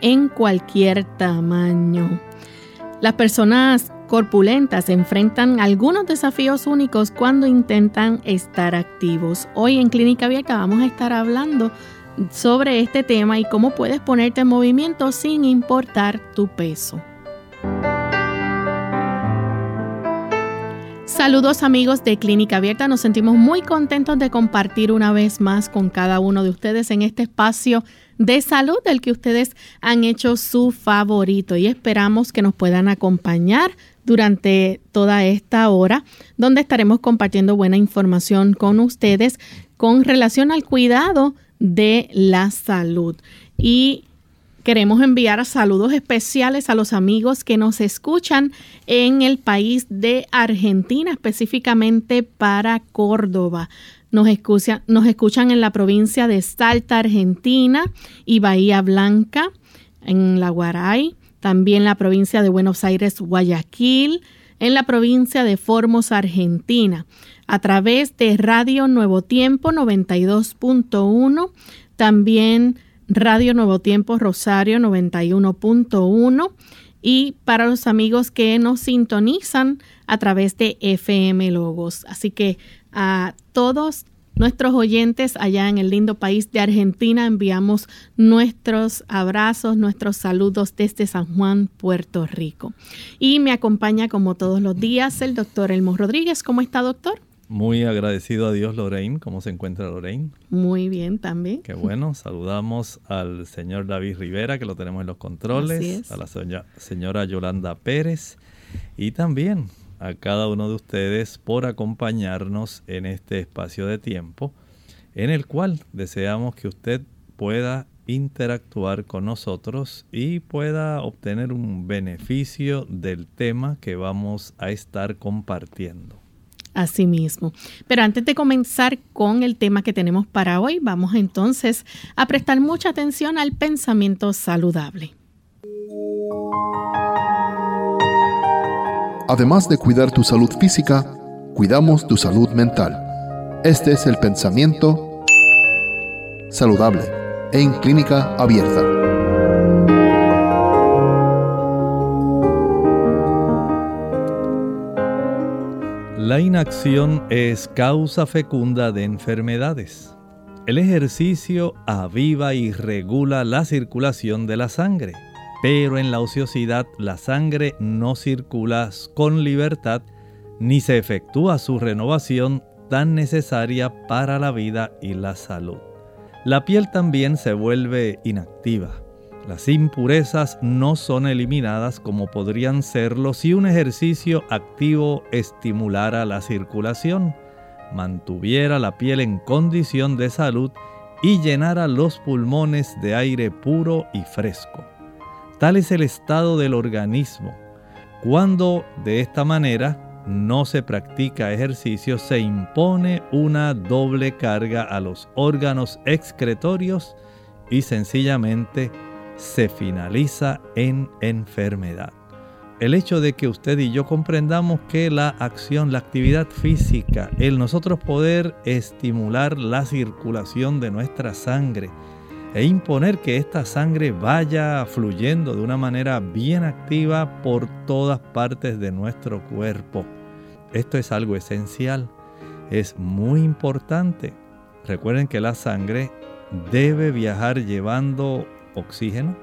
En cualquier tamaño. Las personas corpulentas enfrentan algunos desafíos únicos cuando intentan estar activos. Hoy en Clínica Abierta vamos a estar hablando sobre este tema y cómo puedes ponerte en movimiento sin importar tu peso. Saludos amigos de Clínica Abierta, nos sentimos muy contentos de compartir una vez más con cada uno de ustedes en este espacio de salud del que ustedes han hecho su favorito y esperamos que nos puedan acompañar durante toda esta hora donde estaremos compartiendo buena información con ustedes con relación al cuidado de la salud. Y queremos enviar saludos especiales a los amigos que nos escuchan en el país de Argentina, específicamente para Córdoba. Nos, escuchan en la provincia de Salta, Argentina y Bahía Blanca, en La Guaray, también la provincia de Buenos Aires, Guayaquil, en la provincia de Formos, Argentina, a través de Radio Nuevo Tiempo 92.1, también Radio Nuevo Tiempo Rosario 91.1 y para los amigos que nos sintonizan a través de FM Logos. Así que a todos nuestros oyentes allá en el lindo país de Argentina enviamos nuestros abrazos, nuestros saludos desde San Juan, Puerto Rico. Y me acompaña como todos los días el doctor Elmo Rodríguez. ¿Cómo está, doctor? Muy agradecido a Dios, Lorraine. ¿Cómo se encuentra Lorraine? Muy bien también. Qué bueno. Saludamos al señor David Rivera, que lo tenemos en los controles, a la señora Yolanda Pérez y también a cada uno de ustedes por acompañarnos en este espacio de tiempo en el cual deseamos que usted pueda interactuar con nosotros y pueda obtener un beneficio del tema que vamos a estar compartiendo. Así mismo. Pero antes de comenzar con el tema que tenemos para hoy, vamos entonces a prestar mucha atención al pensamiento saludable. Además de cuidar tu salud física, cuidamos tu salud mental. Este es el pensamiento saludable en clínica abierta. La inacción es causa fecunda de enfermedades. El ejercicio aviva y regula la circulación de la sangre pero en la ociosidad la sangre no circula con libertad ni se efectúa su renovación tan necesaria para la vida y la salud. La piel también se vuelve inactiva. Las impurezas no son eliminadas como podrían serlo si un ejercicio activo estimulara la circulación, mantuviera la piel en condición de salud y llenara los pulmones de aire puro y fresco. Tal es el estado del organismo. Cuando de esta manera no se practica ejercicio, se impone una doble carga a los órganos excretorios y sencillamente se finaliza en enfermedad. El hecho de que usted y yo comprendamos que la acción, la actividad física, el nosotros poder estimular la circulación de nuestra sangre e imponer que esta sangre vaya fluyendo de una manera bien activa por todas partes de nuestro cuerpo. Esto es algo esencial, es muy importante. Recuerden que la sangre debe viajar llevando oxígeno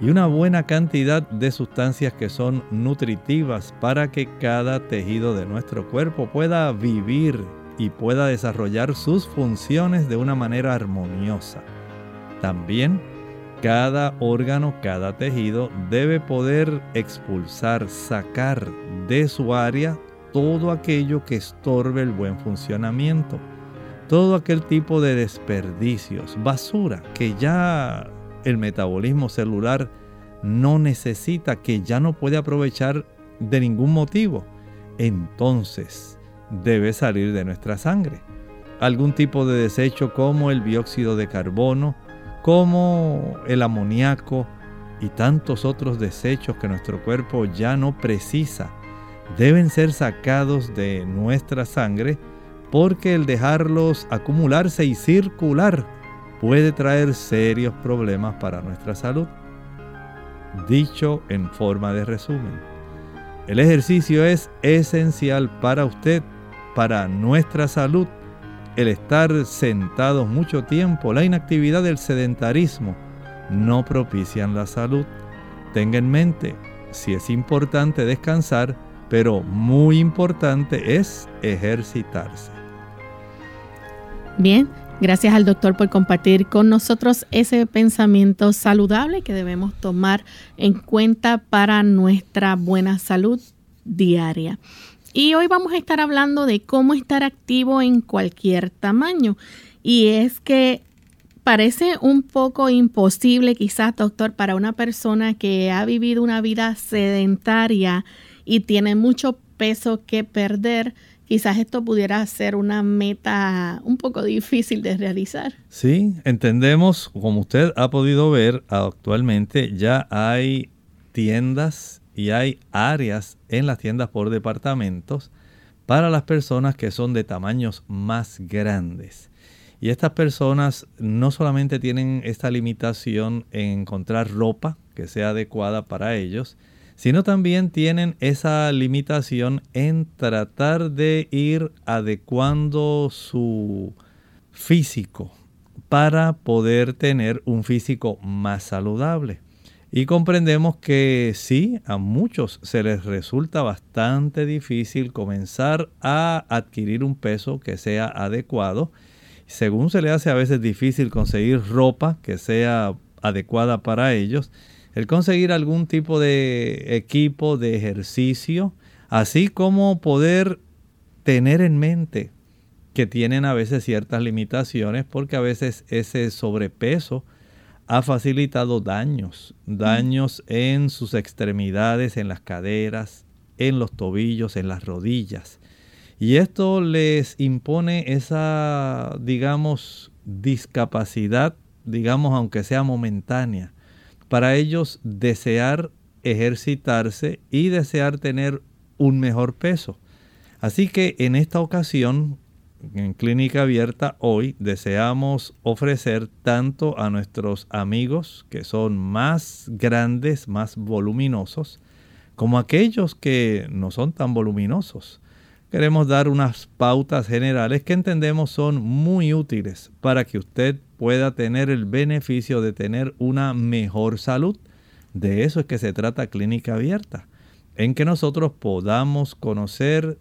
y una buena cantidad de sustancias que son nutritivas para que cada tejido de nuestro cuerpo pueda vivir y pueda desarrollar sus funciones de una manera armoniosa. También cada órgano, cada tejido debe poder expulsar, sacar de su área todo aquello que estorbe el buen funcionamiento, todo aquel tipo de desperdicios, basura que ya el metabolismo celular no necesita, que ya no puede aprovechar de ningún motivo, entonces debe salir de nuestra sangre. Algún tipo de desecho como el dióxido de carbono, como el amoníaco y tantos otros desechos que nuestro cuerpo ya no precisa, deben ser sacados de nuestra sangre porque el dejarlos acumularse y circular puede traer serios problemas para nuestra salud. Dicho en forma de resumen, el ejercicio es esencial para usted, para nuestra salud. El estar sentados mucho tiempo, la inactividad del sedentarismo, no propician la salud. Tenga en mente, si es importante descansar, pero muy importante es ejercitarse. Bien, Gracias al doctor por compartir con nosotros ese pensamiento saludable que debemos tomar en cuenta para nuestra buena salud diaria. Y hoy vamos a estar hablando de cómo estar activo en cualquier tamaño. Y es que parece un poco imposible quizás, doctor, para una persona que ha vivido una vida sedentaria y tiene mucho peso que perder quizás esto pudiera ser una meta un poco difícil de realizar. Sí, entendemos, como usted ha podido ver actualmente, ya hay tiendas y hay áreas en las tiendas por departamentos para las personas que son de tamaños más grandes. Y estas personas no solamente tienen esta limitación en encontrar ropa que sea adecuada para ellos, sino también tienen esa limitación en tratar de ir adecuando su físico para poder tener un físico más saludable. Y comprendemos que sí, a muchos se les resulta bastante difícil comenzar a adquirir un peso que sea adecuado. Según se le hace a veces difícil conseguir ropa que sea adecuada para ellos el conseguir algún tipo de equipo de ejercicio, así como poder tener en mente que tienen a veces ciertas limitaciones porque a veces ese sobrepeso ha facilitado daños, daños en sus extremidades, en las caderas, en los tobillos, en las rodillas. Y esto les impone esa, digamos, discapacidad, digamos, aunque sea momentánea, para ellos desear ejercitarse y desear tener un mejor peso. Así que en esta ocasión, en Clínica Abierta, hoy deseamos ofrecer tanto a nuestros amigos que son más grandes, más voluminosos, como aquellos que no son tan voluminosos. Queremos dar unas pautas generales que entendemos son muy útiles para que usted pueda tener el beneficio de tener una mejor salud. De eso es que se trata Clínica Abierta, en que nosotros podamos conocer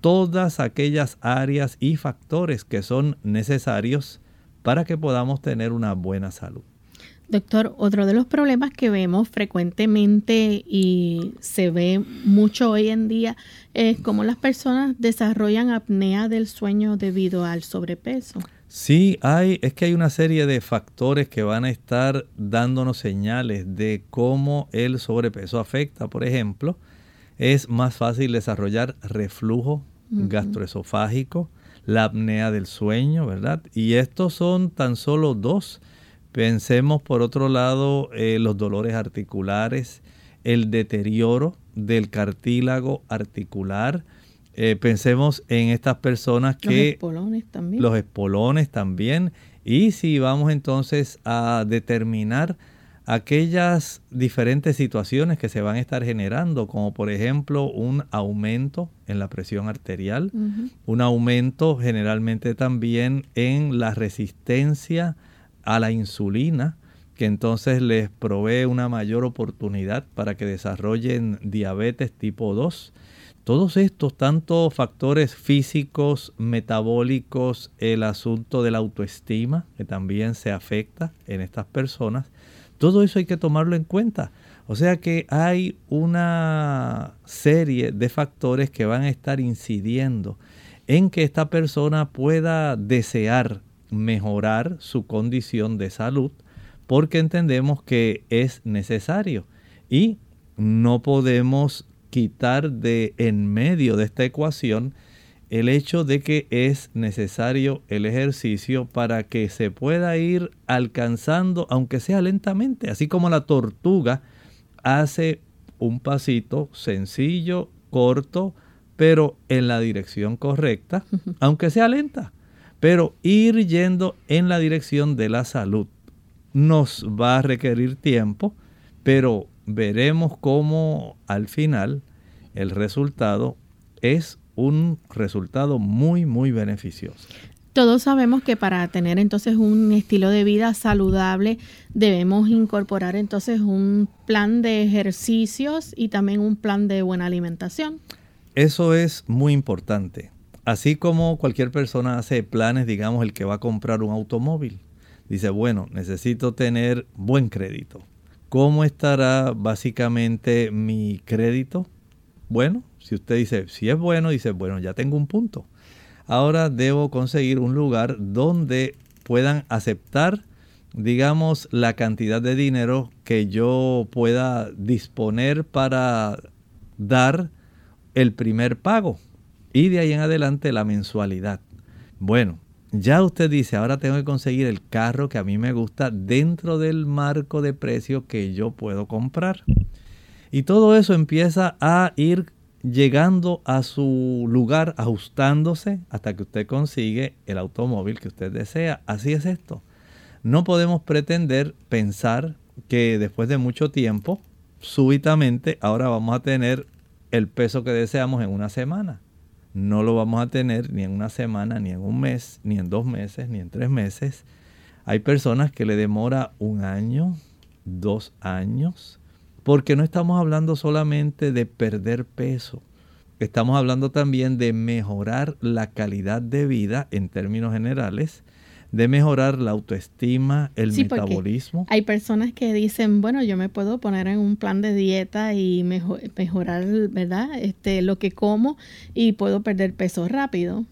todas aquellas áreas y factores que son necesarios para que podamos tener una buena salud. Doctor, otro de los problemas que vemos frecuentemente y se ve mucho hoy en día es cómo las personas desarrollan apnea del sueño debido al sobrepeso. Sí, hay, es que hay una serie de factores que van a estar dándonos señales de cómo el sobrepeso afecta. Por ejemplo, es más fácil desarrollar reflujo gastroesofágico, la apnea del sueño, ¿verdad? Y estos son tan solo dos, Pensemos por otro lado eh, los dolores articulares, el deterioro del cartílago articular. Eh, pensemos en estas personas que... Los espolones también. Los espolones también. Y si vamos entonces a determinar aquellas diferentes situaciones que se van a estar generando, como por ejemplo un aumento en la presión arterial, un aumento generalmente también en la resistencia a la insulina, que entonces les provee una mayor oportunidad para que desarrollen diabetes tipo 2. Todos estos, tanto factores físicos, metabólicos, el asunto de la autoestima, que también se afecta en estas personas, todo eso hay que tomarlo en cuenta. O sea que hay una serie de factores que van a estar incidiendo en que esta persona pueda desear mejorar su condición de salud porque entendemos que es necesario y no podemos quitar de en medio de esta ecuación el hecho de que es necesario el ejercicio para que se pueda ir alcanzando, aunque sea lentamente, así como la tortuga hace un pasito sencillo, corto, pero en la dirección correcta, aunque sea lenta, pero ir yendo en la dirección de la salud. Nos va a requerir tiempo, pero veremos cómo al final el resultado es un resultado muy, muy beneficioso. Todos sabemos que para tener entonces un estilo de vida saludable debemos incorporar entonces un plan de ejercicios y también un plan de buena alimentación. Eso es muy importante. Así como cualquier persona hace planes, digamos, el que va a comprar un automóvil. Dice, bueno, necesito tener buen crédito. ¿Cómo estará básicamente mi crédito? Bueno, si usted dice, si es bueno, dice, bueno, ya tengo un punto. Ahora debo conseguir un lugar donde puedan aceptar, digamos, la cantidad de dinero que yo pueda disponer para dar el primer pago. Y de ahí en adelante la mensualidad. Bueno, ya usted dice, ahora tengo que conseguir el carro que a mí me gusta dentro del marco de precio que yo puedo comprar. Y todo eso empieza a ir llegando a su lugar, ajustándose hasta que usted consigue el automóvil que usted desea. Así es esto. No podemos pretender pensar que después de mucho tiempo, súbitamente, ahora vamos a tener el peso que deseamos en una semana. No lo vamos a tener ni en una semana, ni en un mes, ni en dos meses, ni en tres meses. Hay personas que le demora un año, dos años, porque no estamos hablando solamente de perder peso, estamos hablando también de mejorar la calidad de vida en términos generales, de mejorar la autoestima, el metabolismo. Hay personas que dicen, bueno, yo me puedo poner en un plan de dieta y mejorar, ¿verdad? Este, lo que como y puedo perder peso rápido.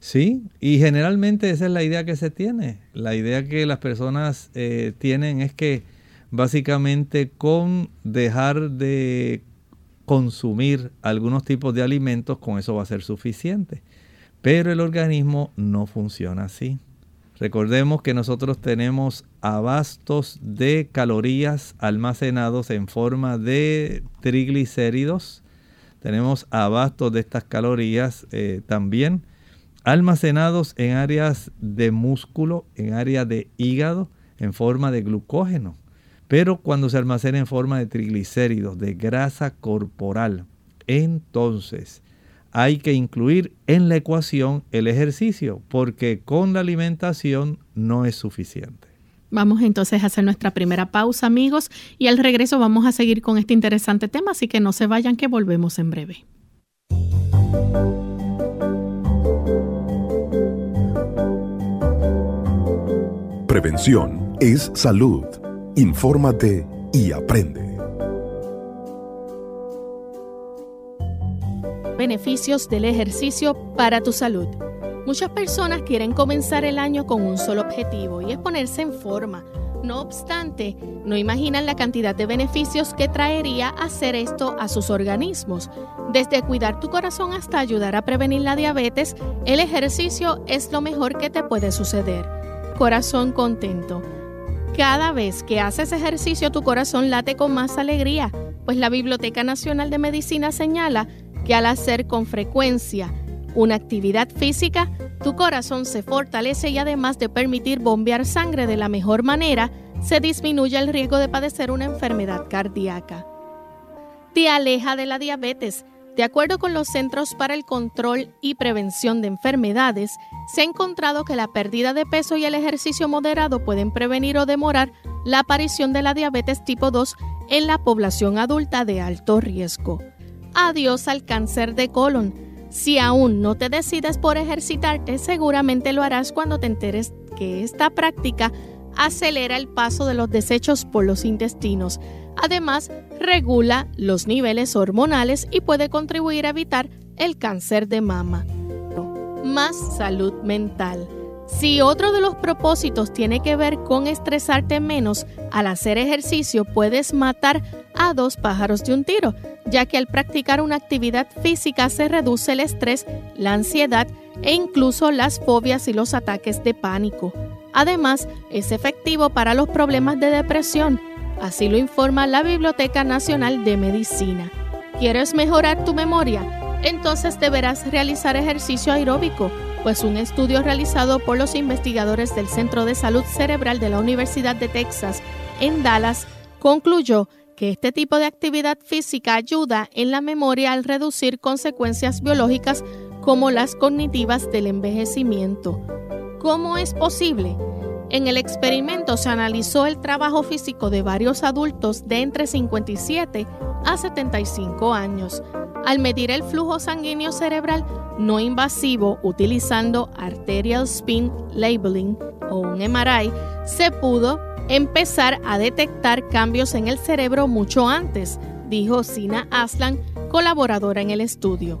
Sí, y generalmente esa es la idea que se tiene. La idea que las personas eh, tienen es que básicamente con dejar de consumir algunos tipos de alimentos, con eso va a ser suficiente. Pero el organismo no funciona así. Recordemos que nosotros tenemos abastos de calorías almacenados en forma de triglicéridos. Tenemos abastos de estas calorías eh, también almacenados en áreas de músculo, en áreas de hígado, en forma de glucógeno. Pero cuando se almacena en forma de triglicéridos, de grasa corporal, entonces hay que incluir en la ecuación el ejercicio, porque con la alimentación no es suficiente. Vamos entonces a hacer nuestra primera pausa, amigos, y al regreso vamos a seguir con este interesante tema, así que no se vayan, que volvemos en breve. Prevención es salud. Infórmate y aprende. Beneficios del ejercicio para tu salud. Muchas personas quieren comenzar el año con un solo objetivo y es ponerse en forma. No obstante, no imaginan la cantidad de beneficios que traería hacer esto a sus organismos. Desde cuidar tu corazón hasta ayudar a prevenir la diabetes, el ejercicio es lo mejor que te puede suceder. Corazón contento Cada vez que haces ejercicio tu corazón late con más alegría, pues la Biblioteca Nacional de Medicina señala que al hacer con frecuencia una actividad física, tu corazón se fortalece y además de permitir bombear sangre de la mejor manera, se disminuye el riesgo de padecer una enfermedad cardíaca. Te aleja de la diabetes. De acuerdo con los Centros para el Control y Prevención de Enfermedades, se ha encontrado que la pérdida de peso y el ejercicio moderado pueden prevenir o demorar la aparición de la diabetes tipo 2 en la población adulta de alto riesgo. Adiós al cáncer de colon. Si aún no te decides por ejercitarte, seguramente lo harás cuando te enteres que esta práctica acelera el paso de los desechos por los intestinos. Además, regula los niveles hormonales y puede contribuir a evitar el cáncer de mama. Más salud mental. Si otro de los propósitos tiene que ver con estresarte menos, al hacer ejercicio puedes matar a dos pájaros de un tiro, ya que al practicar una actividad física se reduce el estrés, la ansiedad e incluso las fobias y los ataques de pánico. Además, es efectivo para los problemas de depresión, así lo informa la Biblioteca Nacional de Medicina. ¿Quieres mejorar tu memoria? Entonces deberás realizar ejercicio aeróbico pues un estudio realizado por los investigadores del Centro de Salud Cerebral de la Universidad de Texas en Dallas concluyó que este tipo de actividad física ayuda en la memoria al reducir consecuencias biológicas como las cognitivas del envejecimiento. ¿Cómo es posible? En el experimento se analizó el trabajo físico de varios adultos de entre 57 a 75 años. Al medir el flujo sanguíneo cerebral no invasivo utilizando arterial spin labeling o un MRI, se pudo empezar a detectar cambios en el cerebro mucho antes, dijo Sina Aslan, colaboradora en el estudio.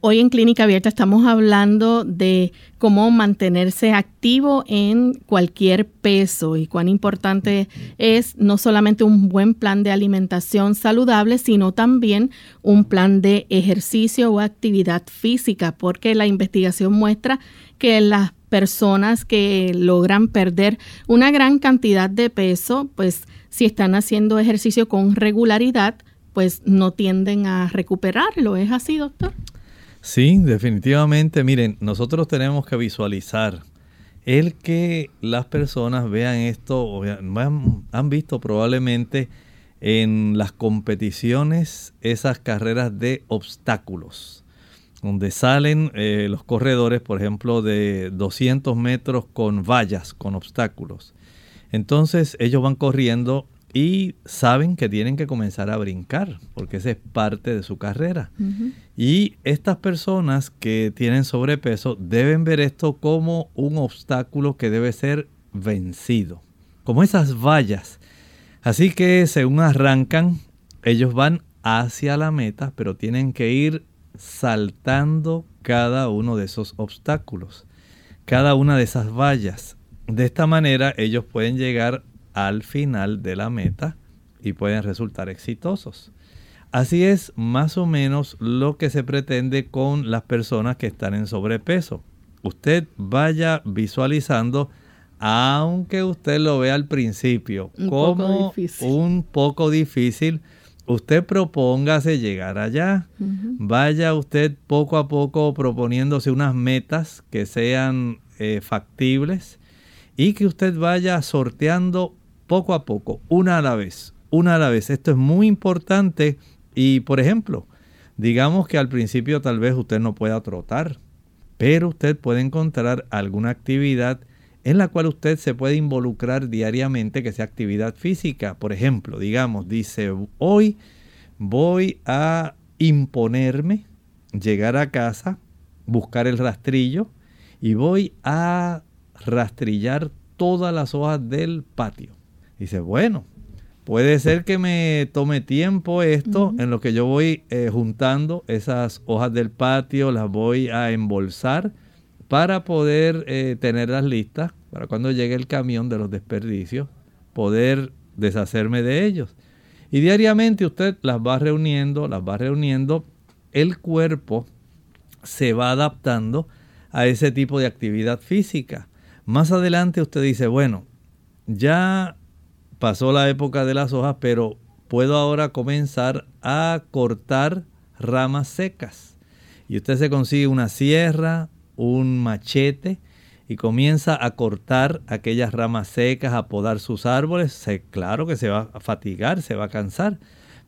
Hoy en Clínica Abierta estamos hablando de cómo mantenerse activo en cualquier peso y cuán importante es no solamente un buen plan de alimentación saludable, sino también un plan de ejercicio o actividad física, porque la investigación muestra que las personas que logran perder una gran cantidad de peso, pues si están haciendo ejercicio con regularidad, pues no tienden a recuperarlo. ¿Es así, doctor? Sí, definitivamente. Miren, nosotros tenemos que visualizar el que las personas vean esto, han visto probablemente en las competiciones esas carreras de obstáculos, donde salen eh, los corredores, por ejemplo, de 200 metros con vallas, con obstáculos. Entonces ellos van corriendo y saben que tienen que comenzar a brincar, porque esa es parte de su carrera. Y estas personas que tienen sobrepeso deben ver esto como un obstáculo que debe ser vencido, como esas vallas. Así que según arrancan, ellos van hacia la meta, pero tienen que ir saltando cada uno de esos obstáculos, cada una de esas vallas. De esta manera ellos pueden llegar al final de la meta y pueden resultar exitosos. Así es más o menos lo que se pretende con las personas que están en sobrepeso. Usted vaya visualizando, aunque usted lo vea al principio como un poco difícil, usted propóngase llegar allá. Vaya usted poco a poco proponiéndose unas metas que sean eh, factibles y que usted vaya sorteando poco a poco, una a la vez, una a la vez. Esto es muy importante y, por ejemplo, digamos que al principio tal vez usted no pueda trotar, pero usted puede encontrar alguna actividad en la cual usted se puede involucrar diariamente, que sea actividad física. Por ejemplo, digamos, dice, hoy voy a imponerme, llegar a casa, buscar el rastrillo y voy a rastrillar todas las hojas del patio. Dice, bueno, puede ser que me tome tiempo esto en lo que yo voy eh, juntando esas hojas del patio, las voy a embolsar para poder eh, tenerlas listas para cuando llegue el camión de los desperdicios, poder deshacerme de ellos. Y diariamente usted las va reuniendo, las va reuniendo, el cuerpo se va adaptando a ese tipo de actividad física. Más adelante usted dice, bueno, ya pasó la época de las hojas, pero puedo ahora comenzar a cortar ramas secas. Y usted se consigue una sierra, un machete y comienza a cortar aquellas ramas secas, a podar sus árboles. claro que se va a fatigar, se va a cansar,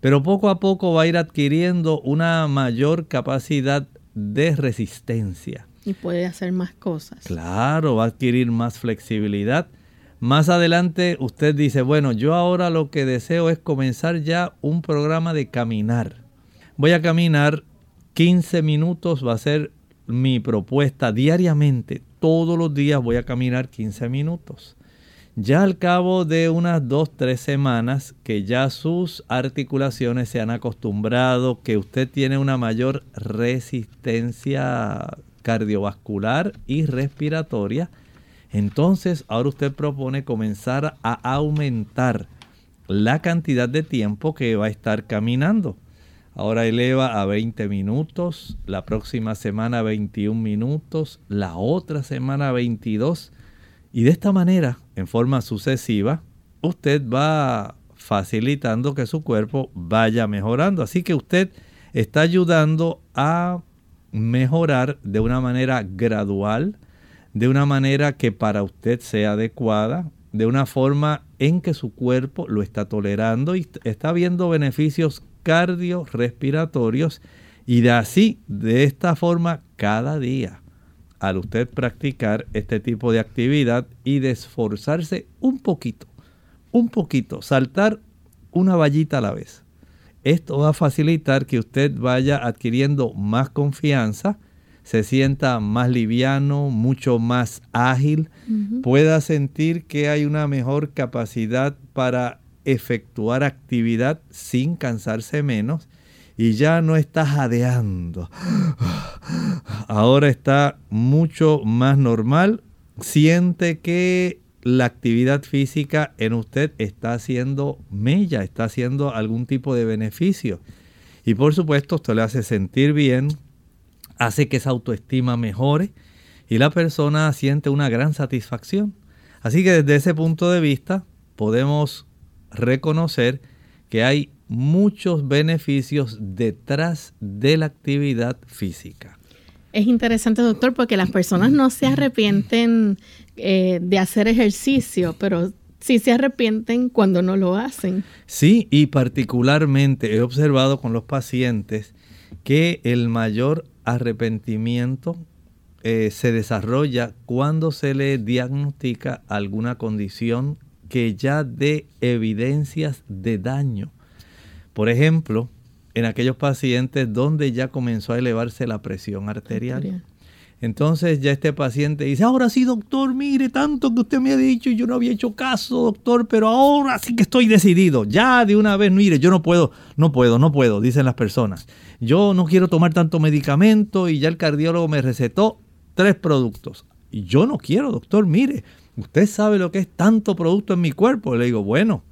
pero poco a poco va a ir adquiriendo una mayor capacidad de resistencia. Y puede hacer más cosas. Claro, va a adquirir más flexibilidad más adelante usted dice, bueno, yo ahora lo que deseo es comenzar ya un programa de caminar. Voy a caminar 15 minutos, va a ser mi propuesta diariamente. Todos los días voy a caminar 15 minutos. Ya al cabo de unas 2, 3 semanas que ya sus articulaciones se han acostumbrado, que usted tiene una mayor resistencia cardiovascular y respiratoria, entonces, ahora usted propone comenzar a aumentar la cantidad de tiempo que va a estar caminando. Ahora eleva a 20 minutos, la próxima semana 21 minutos, la otra semana 22. Y de esta manera, en forma sucesiva, usted va facilitando que su cuerpo vaya mejorando. Así que usted está ayudando a mejorar de una manera gradual de una manera que para usted sea adecuada, de una forma en que su cuerpo lo está tolerando y está viendo beneficios cardiorrespiratorios y de así, de esta forma, cada día, al usted practicar este tipo de actividad y de esforzarse un poquito, un poquito, saltar una vallita a la vez. Esto va a facilitar que usted vaya adquiriendo más confianza, se sienta más liviano, mucho más ágil, pueda sentir que hay una mejor capacidad para efectuar actividad sin cansarse menos y ya no está jadeando. Ahora está mucho más normal, siente que la actividad física en usted está haciendo mella, está haciendo algún tipo de beneficio. Y por supuesto esto le hace sentir bien, hace que esa autoestima mejore y la persona siente una gran satisfacción. Así que desde ese punto de vista podemos reconocer que hay muchos beneficios detrás de la actividad física. Es interesante, doctor, porque las personas no se arrepienten eh, de hacer ejercicio, pero sí se arrepienten cuando no lo hacen. Sí, y particularmente he observado con los pacientes que el mayor arrepentimiento eh, se desarrolla cuando se le diagnostica alguna condición que ya dé evidencias de daño. Por ejemplo, en aquellos pacientes donde ya comenzó a elevarse la presión arterial. Entonces ya este paciente dice, ahora sí, doctor, mire, tanto que usted me ha dicho y yo no había hecho caso, doctor, pero ahora sí que estoy decidido. Ya de una vez, mire, yo no puedo, no puedo, no puedo, dicen las personas. Yo no quiero tomar tanto medicamento y ya el cardiólogo me recetó tres productos. Y yo no quiero, doctor, mire, usted sabe lo que es tanto producto en mi cuerpo. Le digo, bueno,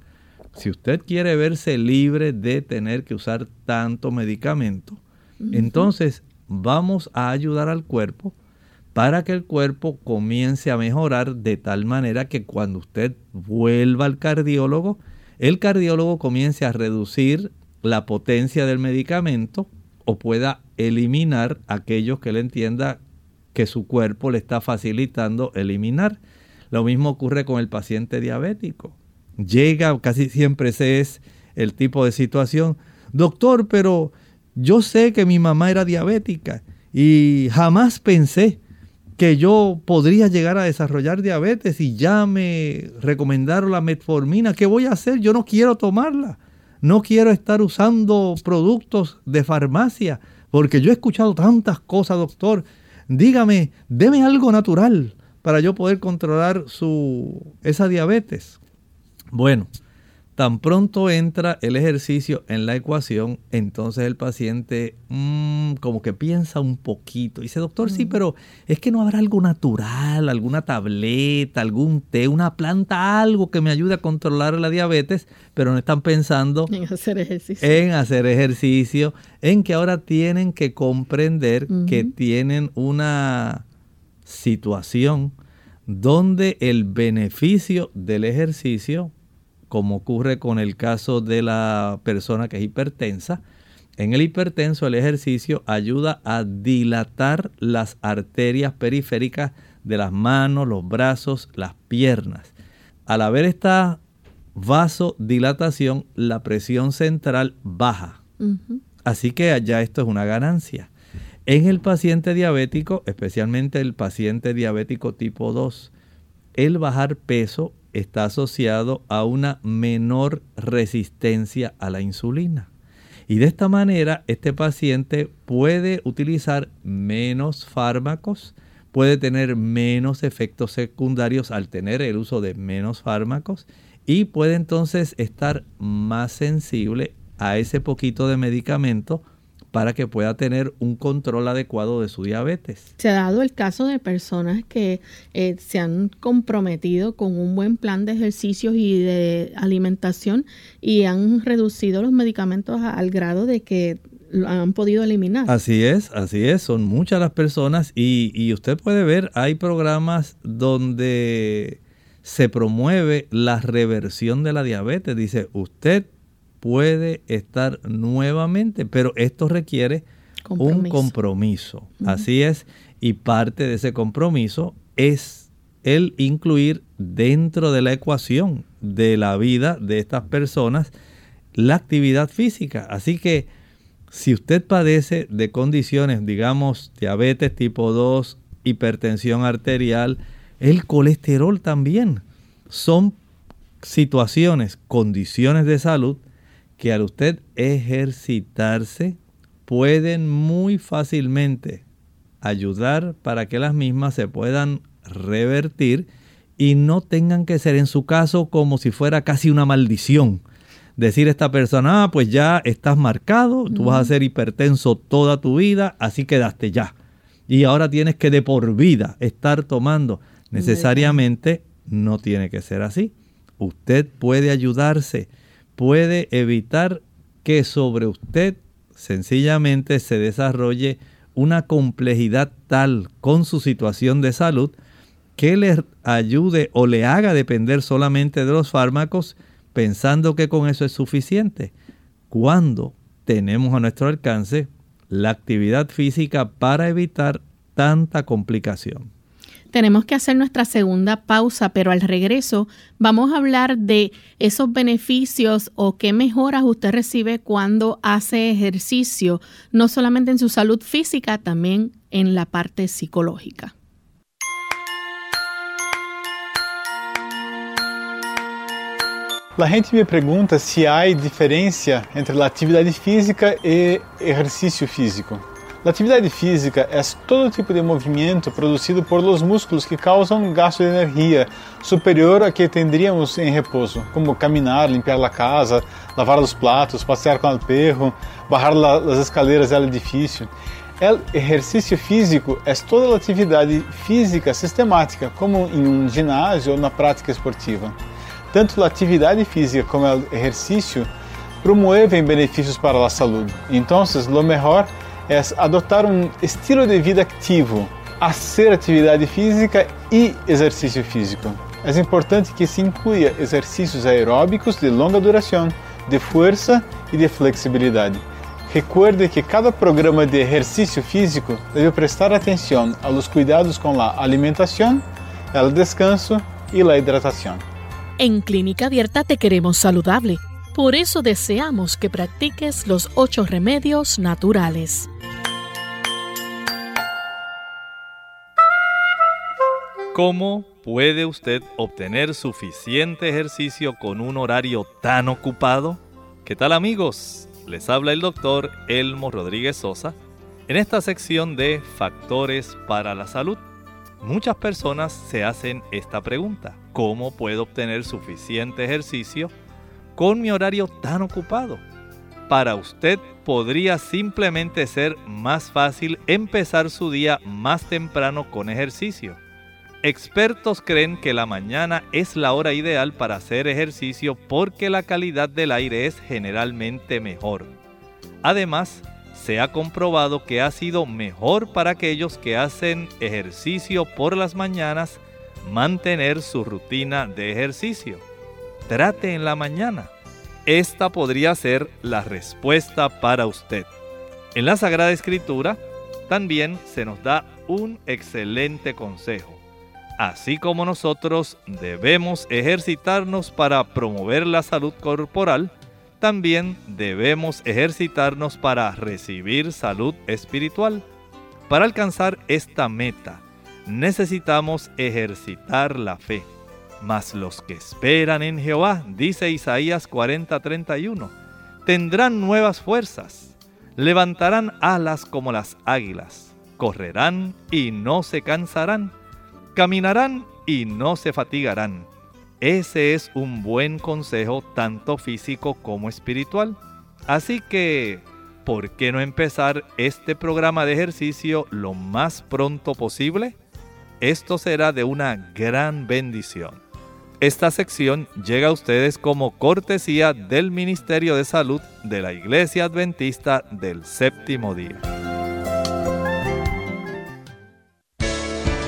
si usted quiere verse libre de tener que usar tanto medicamento, entonces vamos a ayudar al cuerpo para que el cuerpo comience a mejorar de tal manera que cuando usted vuelva al cardiólogo, el cardiólogo comience a reducir la potencia del medicamento o pueda eliminar aquellos que le entienda que su cuerpo le está facilitando eliminar. Lo mismo ocurre con el paciente diabético. Llega, casi siempre ese es el tipo de situación. Doctor, pero yo sé que mi mamá era diabética y jamás pensé que yo podría llegar a desarrollar diabetes y ya me recomendaron la metformina. ¿Qué voy a hacer? Yo no quiero tomarla. No quiero estar usando productos de farmacia porque yo he escuchado tantas cosas, doctor. Dígame, deme algo natural para yo poder controlar su, esa diabetes. Bueno, Tan pronto entra el ejercicio en la ecuación, entonces el paciente mm, como que piensa un poquito. Dice, doctor, sí, pero es que no habrá algo natural, alguna tableta, algún té, una planta, algo que me ayude a controlar la diabetes, pero no están pensando en hacer ejercicio. En hacer ejercicio, en que ahora tienen que comprender que tienen una situación donde el beneficio del ejercicio como ocurre con el caso de la persona que es hipertensa. En el hipertenso el ejercicio ayuda a dilatar las arterias periféricas de las manos, los brazos, las piernas. Al haber esta vasodilatación, la presión central baja. Así que allá esto es una ganancia. En el paciente diabético, especialmente el paciente diabético tipo 2, el bajar peso está asociado a una menor resistencia a la insulina. Y de esta manera este paciente puede utilizar menos fármacos, puede tener menos efectos secundarios al tener el uso de menos fármacos y puede entonces estar más sensible a ese poquito de medicamento para que pueda tener un control adecuado de su diabetes. Se ha dado el caso de personas que eh, se han comprometido con un buen plan de ejercicios y de alimentación y han reducido los medicamentos al grado de que lo han podido eliminar. Así es, así es, son muchas las personas y, y usted puede ver, hay programas donde se promueve la reversión de la diabetes. Dice, usted puede estar nuevamente, pero esto requiere un compromiso. Así es, y parte de ese compromiso es el incluir dentro de la ecuación de la vida de estas personas la actividad física. Así que si usted padece de condiciones, digamos, diabetes tipo 2, hipertensión arterial, el colesterol también, son situaciones, condiciones de salud que al usted ejercitarse pueden muy fácilmente ayudar para que las mismas se puedan revertir y no tengan que ser en su caso como si fuera casi una maldición. Decir a esta persona, ah, pues ya estás marcado, tú vas a ser hipertenso toda tu vida, así quedaste ya. Y ahora tienes que de por vida estar tomando. Necesariamente no tiene que ser así. Usted puede ayudarse puede evitar que sobre usted sencillamente se desarrolle una complejidad tal con su situación de salud que le ayude o le haga depender solamente de los fármacos pensando que con eso es suficiente. Cuando tenemos a nuestro alcance la actividad física para evitar tanta complicación. Tenemos que hacer nuestra segunda pausa, pero al regreso vamos a hablar de esos beneficios o qué mejoras usted recibe cuando hace ejercicio, no solamente en su salud física, también en la parte psicológica. La gente me pregunta si hay diferencia entre la actividad física y ejercicio físico. La atividade física é todo tipo de movimento produzido por los músculos que causam gasto de energia superior a que tendríamos em repouso, como caminhar, limpar a casa, lavar os pratos, passear com o perro, barrar as escaleras do edifício. O exercício físico é toda a atividade física sistemática, como em um ginásio ou na prática esportiva. Tanto a atividade física como o exercício promovem benefícios para a saúde. Então, o melhor é adotar um estilo de vida ativo, fazer atividade física e exercício físico. É importante que se inclua exercícios aeróbicos de longa duração, de força e de flexibilidade. Recuerde que cada programa de exercício físico deve prestar atenção aos cuidados com a alimentação, o descanso e a hidratação. Em Clínica Abierta te queremos saludable. Por eso deseamos que practiques los ocho remedios naturales. ¿Cómo puede usted obtener suficiente ejercicio con un horario tan ocupado? ¿Qué tal amigos? Les habla el doctor Elmo Rodríguez Sosa en esta sección de Factores para la Salud. Muchas personas se hacen esta pregunta. ¿Cómo puedo obtener suficiente ejercicio con mi horario tan ocupado? Para usted podría simplemente ser más fácil empezar su día más temprano con ejercicio Expertos creen que la mañana es la hora ideal para hacer ejercicio porque la calidad del aire es generalmente mejor. Además, se ha comprobado que ha sido mejor para aquellos que hacen ejercicio por las mañanas mantener su rutina de ejercicio. Trate en la mañana. Esta podría ser la respuesta para usted. En la Sagrada Escritura también se nos da un excelente consejo así como nosotros debemos ejercitarnos para promover la salud corporal, también debemos ejercitarnos para recibir salud espiritual. Para alcanzar esta meta, necesitamos ejercitar la fe. Mas los que esperan en Jehová, dice Isaías 40:31, tendrán nuevas fuerzas, levantarán alas como las águilas, correrán y no se cansarán Caminarán y no se fatigarán. Ese es un buen consejo tanto físico como espiritual. Así que, ¿por qué no empezar este programa de ejercicio lo más pronto posible? Esto será de una gran bendición. Esta sección llega a ustedes como cortesía del Ministerio de Salud de la Iglesia Adventista del Séptimo Día.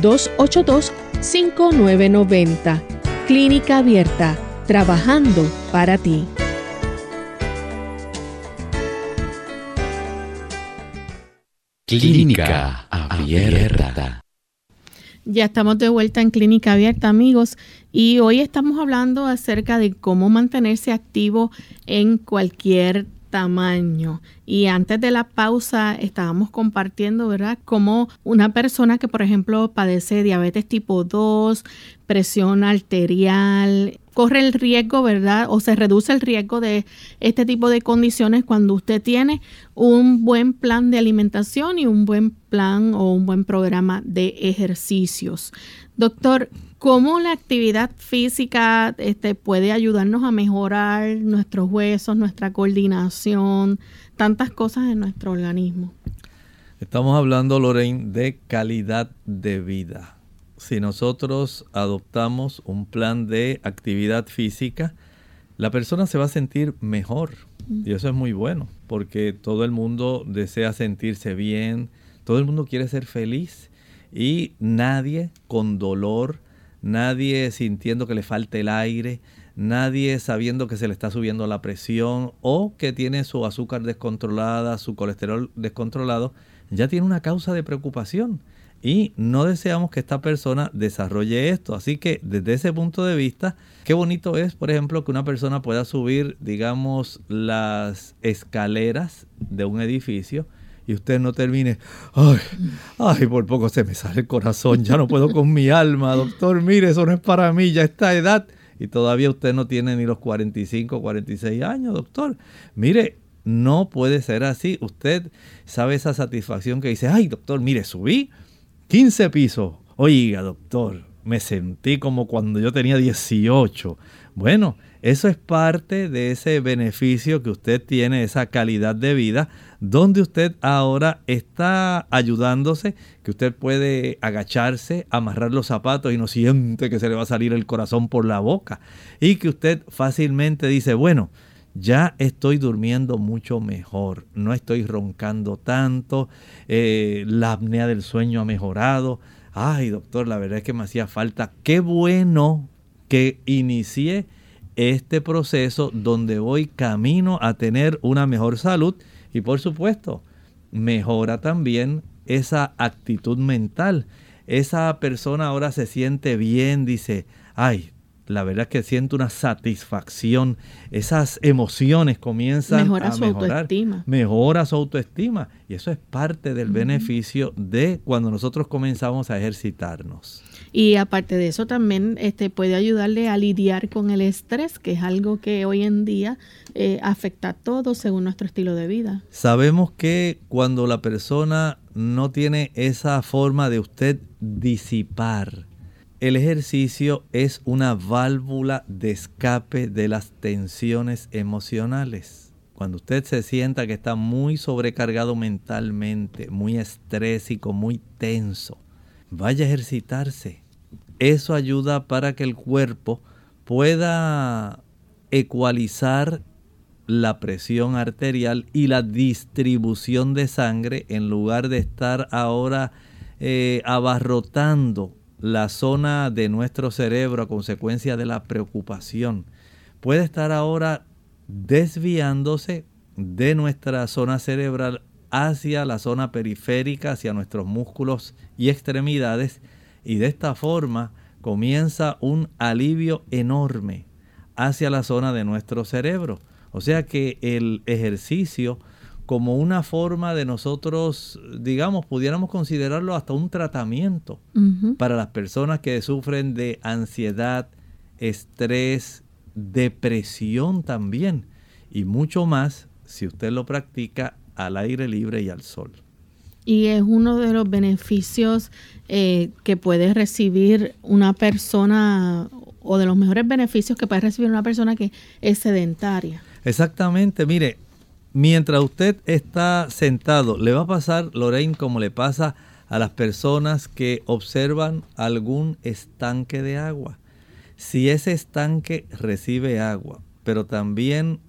282-5990. Clínica Abierta, trabajando para ti. Clínica Abierta. Ya estamos de vuelta en Clínica Abierta, amigos, y hoy estamos hablando acerca de cómo mantenerse activo en cualquier tamaño. Y antes de la pausa estábamos compartiendo, ¿verdad? Como una persona que, por ejemplo, padece diabetes tipo 2, presión arterial, corre el riesgo, ¿verdad? O se reduce el riesgo de este tipo de condiciones cuando usted tiene un buen plan de alimentación y un buen plan o un buen programa de ejercicios. Doctor, ¿cómo la actividad física este, puede ayudarnos a mejorar nuestros huesos, nuestra coordinación, tantas cosas en nuestro organismo? Estamos hablando, Lorraine, de calidad de vida. Si nosotros adoptamos un plan de actividad física, la persona se va a sentir mejor. Y eso es muy bueno, porque todo el mundo desea sentirse bien, todo el mundo quiere ser feliz y nadie con dolor, nadie sintiendo que le falta el aire, nadie sabiendo que se le está subiendo la presión o que tiene su azúcar descontrolada, su colesterol descontrolado, ya tiene una causa de preocupación y no deseamos que esta persona desarrolle esto. Así que desde ese punto de vista, qué bonito es, por ejemplo, que una persona pueda subir, digamos, las escaleras de un edificio y usted no termine, ay, ay, por poco se me sale el corazón, ya no puedo con mi alma, doctor, mire, eso no es para mí, ya esta edad. Y todavía usted no tiene ni los 45, 46 años, doctor. Mire, no puede ser así. Usted sabe esa satisfacción que dice, ay doctor, mire, subí 15 pisos. Oiga doctor, me sentí como cuando yo tenía 18. Bueno, eso es parte de ese beneficio que usted tiene, esa calidad de vida, donde usted ahora está ayudándose, que usted puede agacharse, amarrar los zapatos y no siente que se le va a salir el corazón por la boca. Y que usted fácilmente dice, bueno, ya estoy durmiendo mucho mejor, no estoy roncando tanto, eh, la apnea del sueño ha mejorado. Ay, doctor, la verdad es que me hacía falta. Qué bueno que inicié este proceso donde voy camino a tener una mejor salud y por supuesto mejora también esa actitud mental. Esa persona ahora se siente bien, dice, ay, la verdad es que siento una satisfacción. Esas emociones comienzan mejora a su mejorar. autoestima. Mejora su autoestima. Y eso es parte del beneficio de cuando nosotros comenzamos a ejercitarnos. Y aparte de eso también este, puede ayudarle a lidiar con el estrés, que es algo que hoy en día eh, afecta a todos según nuestro estilo de vida. Sabemos que cuando la persona no tiene esa forma de usted disipar, el ejercicio es una válvula de escape de las tensiones emocionales. Cuando usted se sienta que está muy sobrecargado mentalmente, muy estrésico, muy tenso, vaya a ejercitarse. Eso ayuda para que el cuerpo pueda ecualizar la presión arterial y la distribución de sangre en lugar de estar ahora eh, abarrotando la zona de nuestro cerebro a consecuencia de la preocupación. Puede estar ahora desviándose de nuestra zona cerebral hacia la zona periférica, hacia nuestros músculos y extremidades y de esta forma comienza un alivio enorme hacia la zona de nuestro cerebro. O sea que el ejercicio como una forma de nosotros, digamos, pudiéramos considerarlo hasta un tratamiento para las personas que sufren de ansiedad, estrés, depresión también y mucho más si usted lo practica al aire libre y al sol. Y es uno de los beneficios eh, que puede recibir una persona o de los mejores beneficios que puede recibir una persona que es sedentaria. Exactamente, mire, mientras usted está sentado, le va a pasar, Lorraine, como le pasa a las personas que observan algún estanque de agua. Si ese estanque recibe agua, pero también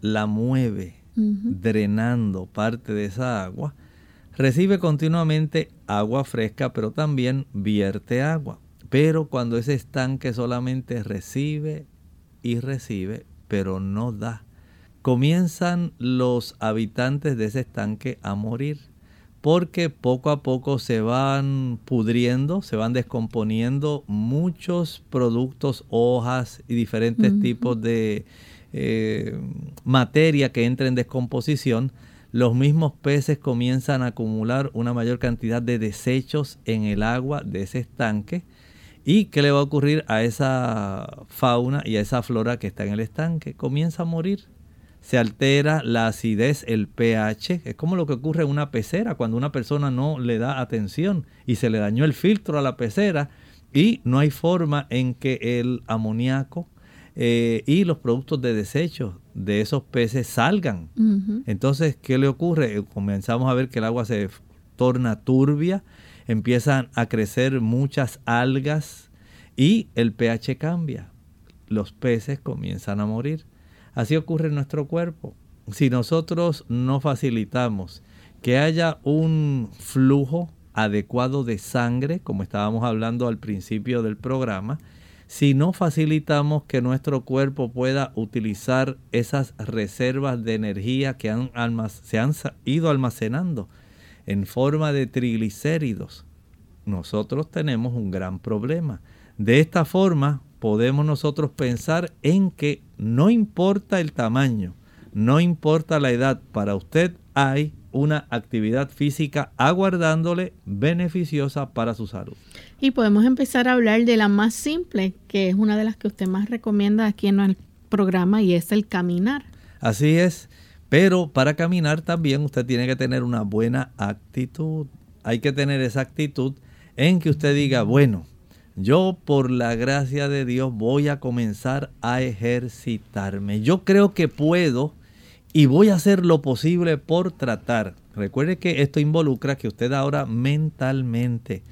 la mueve, drenando parte de esa agua, recibe continuamente agua fresca, pero también vierte agua. Pero cuando ese estanque solamente recibe y recibe, pero no da, comienzan los habitantes de ese estanque a morir porque poco a poco se van pudriendo, se van descomponiendo muchos productos, hojas y diferentes tipos de eh, materia que entra en descomposición. Los mismos peces comienzan a acumular una mayor cantidad de desechos en el agua de ese estanque. ¿Y qué le va a ocurrir a esa fauna y a esa flora que está en el estanque? Comienza a morir se altera la acidez, el pH. Es como lo que ocurre en una pecera cuando una persona no le da atención y se le dañó el filtro a la pecera y no hay forma en que el amoníaco eh, y los productos de desecho de esos peces salgan. Entonces, ¿qué le ocurre? Comenzamos a ver que el agua se torna turbia, empiezan a crecer muchas algas y el pH cambia. Los peces comienzan a morir. Así ocurre en nuestro cuerpo. Si nosotros no facilitamos que haya un flujo adecuado de sangre, como estábamos hablando al principio del programa, si no facilitamos que nuestro cuerpo pueda utilizar esas reservas de energía que se han ido almacenando en forma de triglicéridos, nosotros tenemos un gran problema. De esta forma podemos nosotros pensar en que no importa el tamaño, no importa la edad, para usted hay una actividad física aguardándole beneficiosa para su salud. Y podemos empezar a hablar de la más simple, que es una de las que usted más recomienda aquí en el programa y es el caminar. Así es, pero para caminar también usted tiene que tener una buena actitud. Hay que tener esa actitud en que usted diga, bueno, yo por la gracia de Dios voy a comenzar a ejercitarme. Yo creo que puedo y voy a hacer lo posible por tratar. Recuerde que esto involucra que usted ahora mentalmente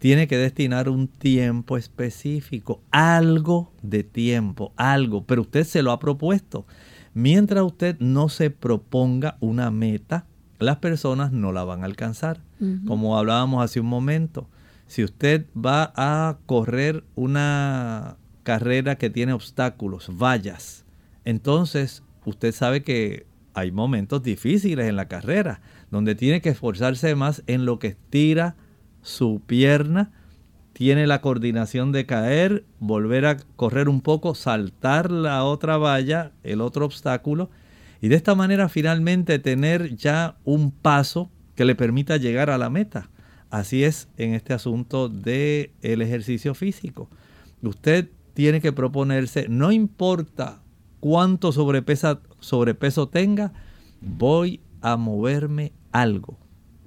tiene que destinar un tiempo específico, algo de tiempo, algo, pero usted se lo ha propuesto. Mientras usted no se proponga una meta, las personas no la van a alcanzar. Como hablábamos hace un momento, si usted va a correr una carrera que tiene obstáculos, vallas, entonces usted sabe que hay momentos difíciles en la carrera, donde tiene que esforzarse más en lo que estira su pierna, tiene la coordinación de caer, volver a correr un poco, saltar la otra valla, el otro obstáculo, y de esta manera finalmente tener ya un paso que le permita llegar a la meta. Así es en este asunto del el ejercicio físico. Usted tiene que proponerse, no importa cuánto sobrepeso tenga, voy a moverme algo.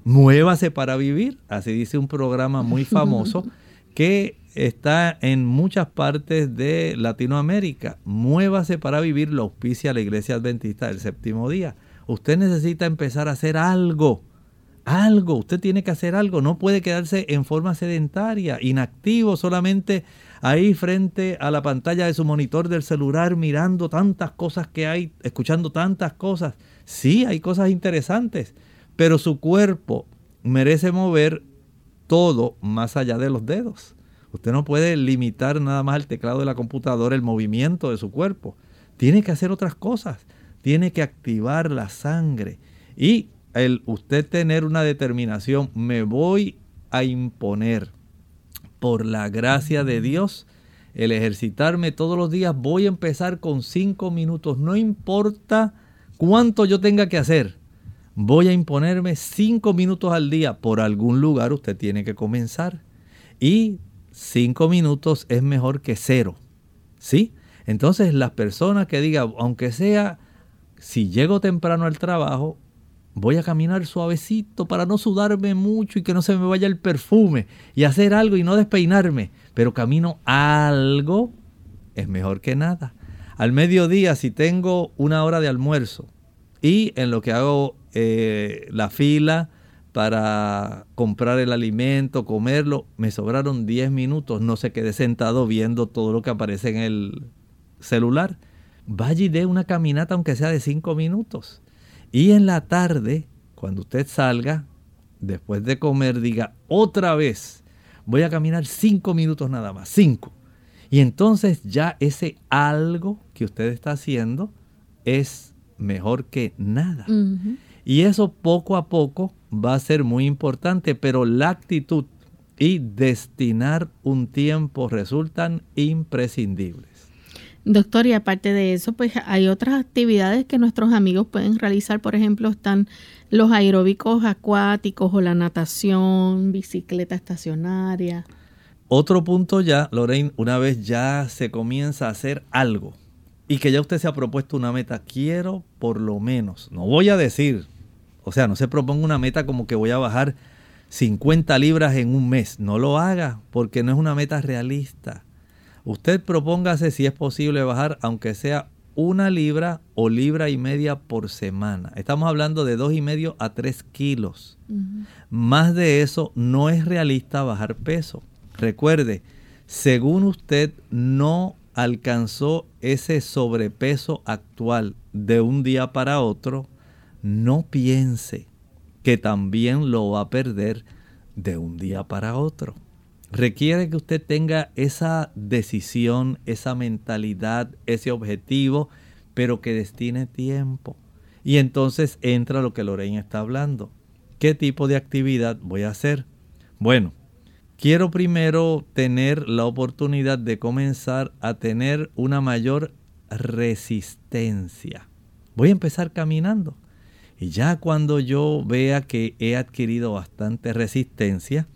Muévase para vivir, así dice un programa muy famoso que está en muchas partes de Latinoamérica. Muévase para vivir, lo auspicia la Iglesia Adventista del Séptimo Día. Usted necesita empezar a hacer algo. Algo, usted tiene que hacer algo, no puede quedarse en forma sedentaria, inactivo, solamente ahí frente a la pantalla de su monitor del celular mirando tantas cosas que hay, escuchando tantas cosas. Sí, hay cosas interesantes, pero su cuerpo merece mover todo más allá de los dedos. Usted no puede limitar nada más al teclado de la computadora el movimiento de su cuerpo. Tiene que hacer otras cosas. Tiene que activar la sangre. Y el usted tener una determinación, me voy a imponer por la gracia de Dios, el ejercitarme todos los días, voy a empezar con cinco minutos, no importa cuánto yo tenga que hacer, voy a imponerme cinco minutos al día, por algún lugar usted tiene que comenzar. Y cinco minutos es mejor que cero, ¿sí? Entonces las personas que digan, aunque sea, si llego temprano al trabajo, Voy a caminar suavecito para no sudarme mucho y que no se me vaya el perfume y hacer algo y no despeinarme. Pero camino algo es mejor que nada. Al mediodía, si tengo una hora de almuerzo y en lo que hago eh, la fila para comprar el alimento, comerlo, me sobraron 10 minutos, no se quede sentado viendo todo lo que aparece en el celular. Vaya y dé una caminata aunque sea de 5 minutos. Y en la tarde, cuando usted salga, después de comer, diga otra vez, voy a caminar cinco minutos nada más, cinco. Y entonces ya ese algo que usted está haciendo es mejor que nada. Y eso poco a poco va a ser muy importante, pero la actitud y destinar un tiempo resultan imprescindibles. Doctor, y aparte de eso, pues hay otras actividades que nuestros amigos pueden realizar. Por ejemplo, están los aeróbicos acuáticos o la natación, bicicleta estacionaria. Otro punto ya, Lorraine, una vez ya se comienza a hacer algo y que ya usted se ha propuesto una meta, quiero por lo menos, no voy a decir, o sea, no se proponga una meta como que voy a bajar 50 libras en un mes, no lo haga porque no es una meta realista Usted propóngase si es posible bajar, aunque sea una libra o libra y media por semana. Estamos hablando de dos y medio a tres kilos. Más de eso no es realista bajar peso. Recuerde, según usted no alcanzó ese sobrepeso actual de un día para otro, no piense que también lo va a perder de un día para otro. Requiere que usted tenga esa decisión, esa mentalidad, ese objetivo, pero que destine tiempo. Y entonces entra lo que Lorena está hablando. ¿Qué tipo de actividad voy a hacer? Bueno, quiero primero tener la oportunidad de comenzar a tener una mayor resistencia. Voy a empezar caminando. Y ya cuando yo vea que he adquirido bastante resistencia,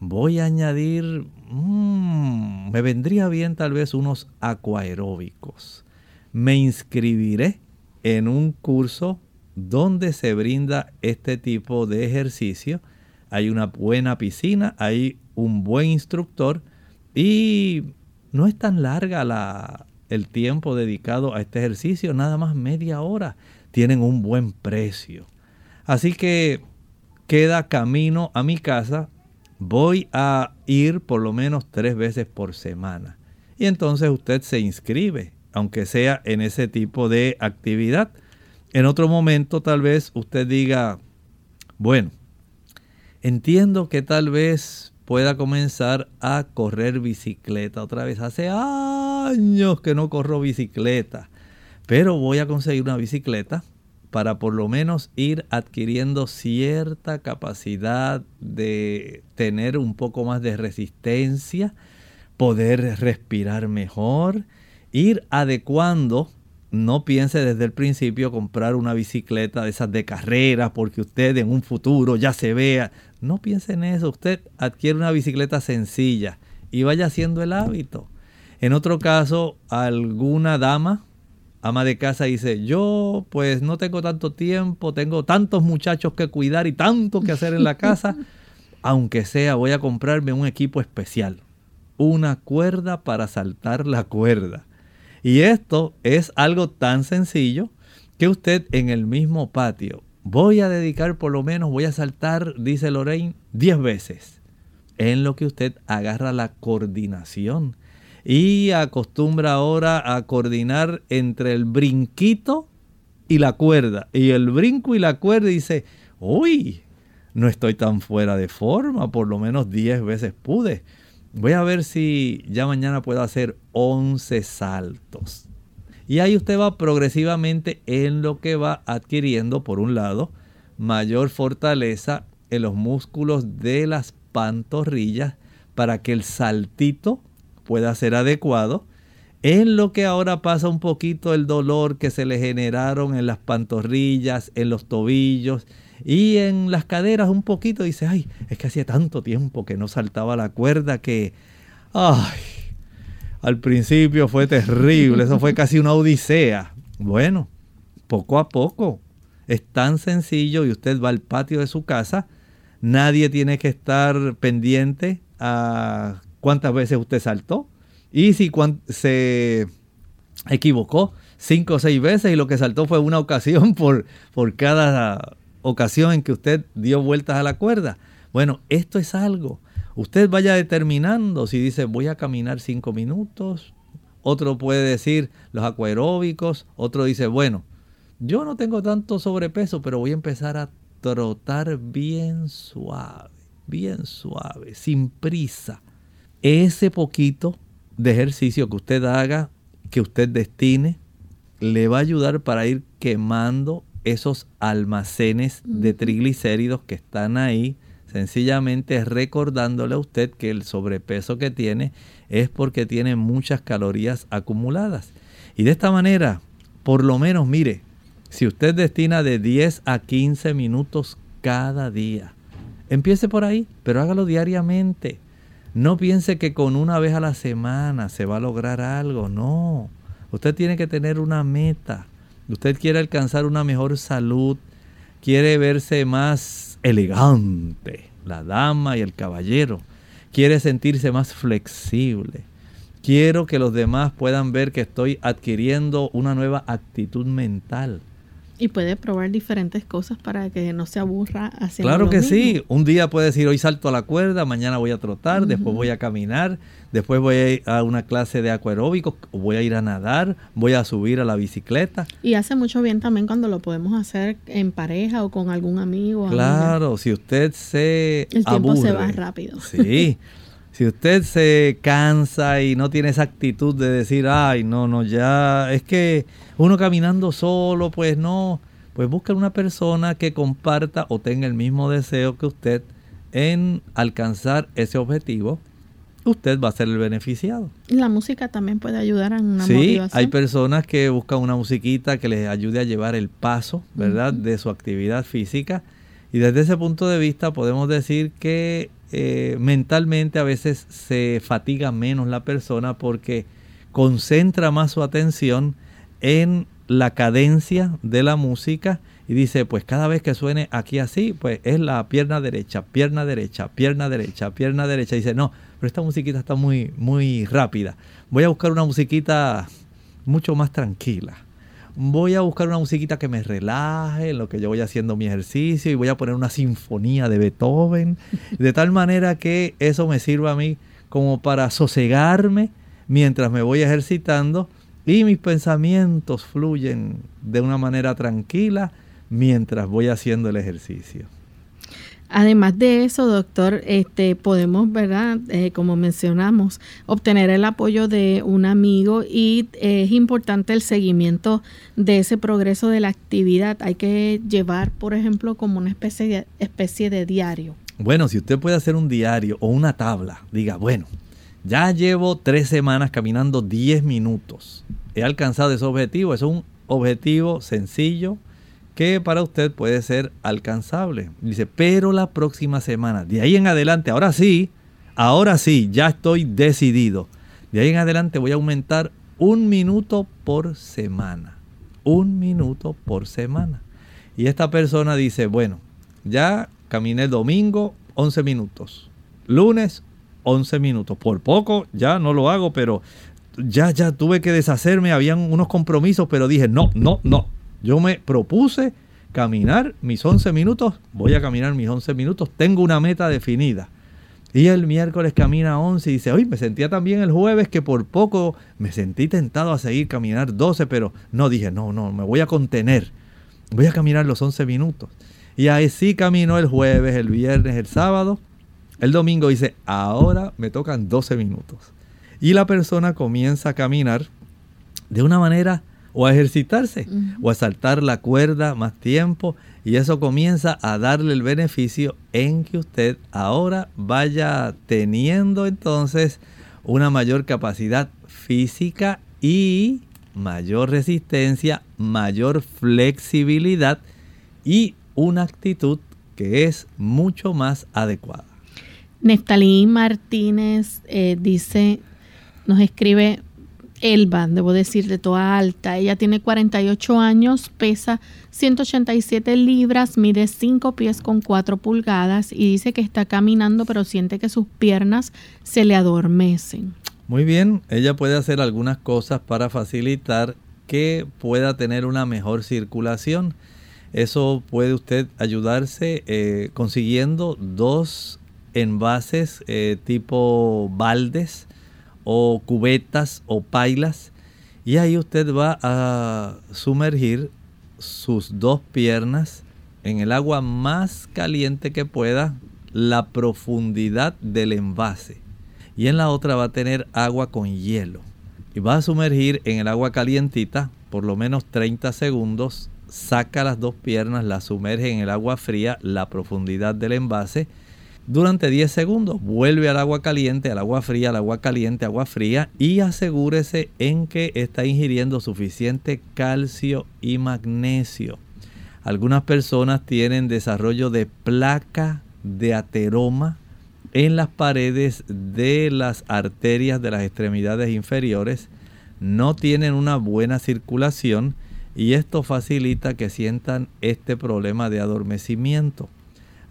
voy a añadir, mm, me vendría bien tal vez unos aquaeróbicos. Me inscribiré en un curso donde se brinda este tipo de ejercicio. Hay una buena piscina, hay un buen instructor y no es tan larga la, el tiempo dedicado a este ejercicio, nada más media hora tienen un buen precio. Así que queda camino a mi casa. Voy a ir por lo menos tres veces por semana. Y entonces usted se inscribe, aunque sea en ese tipo de actividad. En otro momento tal vez usted diga, bueno, entiendo que tal vez pueda comenzar a correr bicicleta otra vez. Hace años que no corro bicicleta pero voy a conseguir una bicicleta para por lo menos ir adquiriendo cierta capacidad de tener un poco más de resistencia, poder respirar mejor, ir adecuando. No piense desde el principio comprar una bicicleta de esas de carrera porque usted en un futuro ya se vea. No piense en eso. Usted adquiere una bicicleta sencilla y vaya haciendo el hábito. En otro caso, alguna dama ama de casa dice, yo pues no tengo tanto tiempo, tengo tantos muchachos que cuidar y tanto que hacer en la casa, aunque sea voy a comprarme un equipo especial, una cuerda para saltar la cuerda. Y esto es algo tan sencillo que usted en el mismo patio, voy a dedicar por lo menos, voy a saltar, dice Lorraine, 10 veces, en lo que usted agarra la coordinación y acostumbra ahora a coordinar entre el brinquito y la cuerda. Y el brinco y la cuerda dice, uy, no estoy tan fuera de forma, por lo menos 10 veces pude. Voy a ver si ya mañana puedo hacer 11 saltos. Y ahí usted va progresivamente en lo que va adquiriendo, por un lado, mayor fortaleza en los músculos de las pantorrillas para que el saltito pueda ser adecuado. En lo que ahora pasa un poquito el dolor que se le generaron en las pantorrillas, en los tobillos y en las caderas un poquito. Dice, ay, es que hacía tanto tiempo que no saltaba la cuerda que, ay, al principio fue terrible, eso fue casi una odisea. Bueno, poco a poco. Es tan sencillo y usted va al patio de su casa. Nadie tiene que estar pendiente a cuántas veces usted saltó y si se equivocó cinco o seis veces y lo que saltó fue una ocasión por, por cada ocasión en que usted dio vueltas a la cuerda. Bueno, esto es algo. Usted vaya determinando si dice voy a caminar cinco minutos. Otro puede decir los acuaróbicos. Otro dice, bueno, yo no tengo tanto sobrepeso, pero voy a empezar a trotar bien suave, bien suave, sin prisa ese poquito de ejercicio que usted haga, que usted destine, le va a ayudar para ir quemando esos almacenes de triglicéridos que están ahí, sencillamente recordándole a usted que el sobrepeso que tiene es porque tiene muchas calorías acumuladas. Y de esta manera, por lo menos, mire, si usted destina de 10 a 15 minutos cada día, empiece por ahí, pero hágalo diariamente. No piense que con una vez a la semana se va a lograr algo, no. Usted tiene que tener una meta. Usted quiere alcanzar una mejor salud, quiere verse más elegante, la dama y el caballero. Quiere sentirse más flexible. Quiero que los demás puedan ver que estoy adquiriendo una nueva actitud mental. Y puede probar diferentes cosas para que no se aburra haciendo Claro que sí. Un día puede decir, hoy salto a la cuerda, mañana voy a trotar, después voy a caminar, después voy a ir a una clase de acuaróbico, voy a ir a nadar, voy a subir a la bicicleta. Y hace mucho bien también cuando lo podemos hacer en pareja o con algún amigo. Claro, si usted se El tiempo se va rápido. Sí. Si usted se cansa y no tiene esa actitud de decir, ay, no, no, ya, es que uno caminando solo, pues no, pues busca una persona que comparta o tenga el mismo deseo que usted en alcanzar ese objetivo. Usted va a ser el beneficiado. La música también puede ayudar en una sí, hay personas que buscan una musiquita que les ayude a llevar el paso, ¿verdad?, de su actividad física. Y desde ese punto de vista podemos decir que eh, mentalmente a veces se fatiga menos la persona porque concentra más su atención en la cadencia de la música y dice, pues cada vez que suene aquí así, pues es la pierna derecha, pierna derecha, pierna derecha, pierna derecha. Dice, no, pero esta musiquita está muy, muy rápida. Voy a buscar una musiquita mucho más tranquila voy a buscar una musiquita que me relaje en lo que yo voy haciendo mi ejercicio y voy a poner una sinfonía de Beethoven, de tal manera que eso me sirva a mí como para sosegarme mientras me voy ejercitando y mis pensamientos fluyen de una manera tranquila mientras voy haciendo el ejercicio. Además de eso, doctor, este, podemos, ¿verdad? Eh, como mencionamos, obtener el apoyo de un amigo y es importante el seguimiento de ese progreso de la actividad. Hay que llevar, por ejemplo, como una especie de, especie de diario. Bueno, si usted puede hacer un diario o una tabla, diga, bueno, ya llevo tres semanas caminando 10 minutos. He alcanzado ese objetivo. Es un objetivo sencillo, que para usted puede ser alcanzable. Dice, pero la próxima semana, de ahí en adelante, ahora sí, ahora sí, ya estoy decidido. De ahí en adelante voy a aumentar un minuto por semana. Un minuto por semana. Y esta persona dice, bueno, ya caminé domingo 11 minutos. Lunes 11 minutos. Por poco ya no lo hago, pero ya, ya tuve que deshacerme. Habían unos compromisos, pero dije, no, no, no. Yo me propuse caminar mis 11 minutos, voy a caminar mis 11 minutos, tengo una meta definida. Y el miércoles camina 11 y dice, hoy me sentía también el jueves que por poco me sentí tentado a seguir caminar 12, pero no dije, no, no, me voy a contener, voy a caminar los 11 minutos. Y ahí sí caminó el jueves, el viernes, el sábado. El domingo dice, ahora me tocan 12 minutos. Y la persona comienza a caminar de una manera o a ejercitarse o a saltar la cuerda más tiempo y eso comienza a darle el beneficio en que usted ahora vaya teniendo entonces una mayor capacidad física y mayor resistencia, mayor flexibilidad y una actitud que es mucho más adecuada. Neftalí Martínez eh, dice, nos escribe, Elba, debo decir, de toda alta. Ella tiene 48 años, pesa 187 libras, mide 5 pies con 4 pulgadas y dice que está caminando pero siente que sus piernas se le adormecen. Muy bien, ella puede hacer algunas cosas para facilitar que pueda tener una mejor circulación. Eso puede usted ayudarse eh, consiguiendo dos envases eh, tipo baldes o cubetas o pailas y ahí usted va a sumergir sus dos piernas en el agua más caliente que pueda, la profundidad del envase. Y en la otra va a tener agua con hielo. Y va a sumergir en el agua calientita por lo menos 30 segundos. Saca las dos piernas, las sumerge en el agua fría, la profundidad del envase durante 10 segundos. Vuelve al agua caliente, al agua fría, al agua caliente, agua fría y asegúrese en que está ingiriendo suficiente calcio y magnesio. Algunas personas tienen desarrollo de placa de ateroma en las paredes de las arterias de las extremidades inferiores. No tienen una buena circulación y esto facilita que sientan este problema de adormecimiento.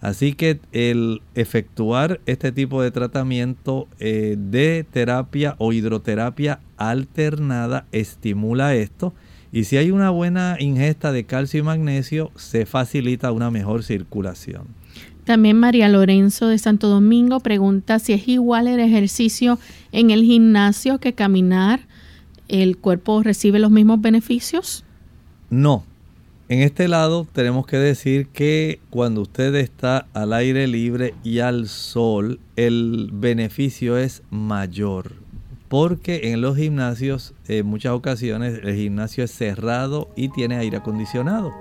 Así que el efectuar este tipo de tratamiento eh, de terapia o hidroterapia alternada estimula esto y si hay una buena ingesta de calcio y magnesio se facilita una mejor circulación. También María Lorenzo de Santo Domingo pregunta si es igual el ejercicio en el gimnasio que caminar. ¿El cuerpo recibe los mismos beneficios? No, en este lado tenemos que decir que cuando usted está al aire libre y al sol, el beneficio es mayor. Porque en los gimnasios, en muchas ocasiones, el gimnasio es cerrado y tiene aire acondicionado.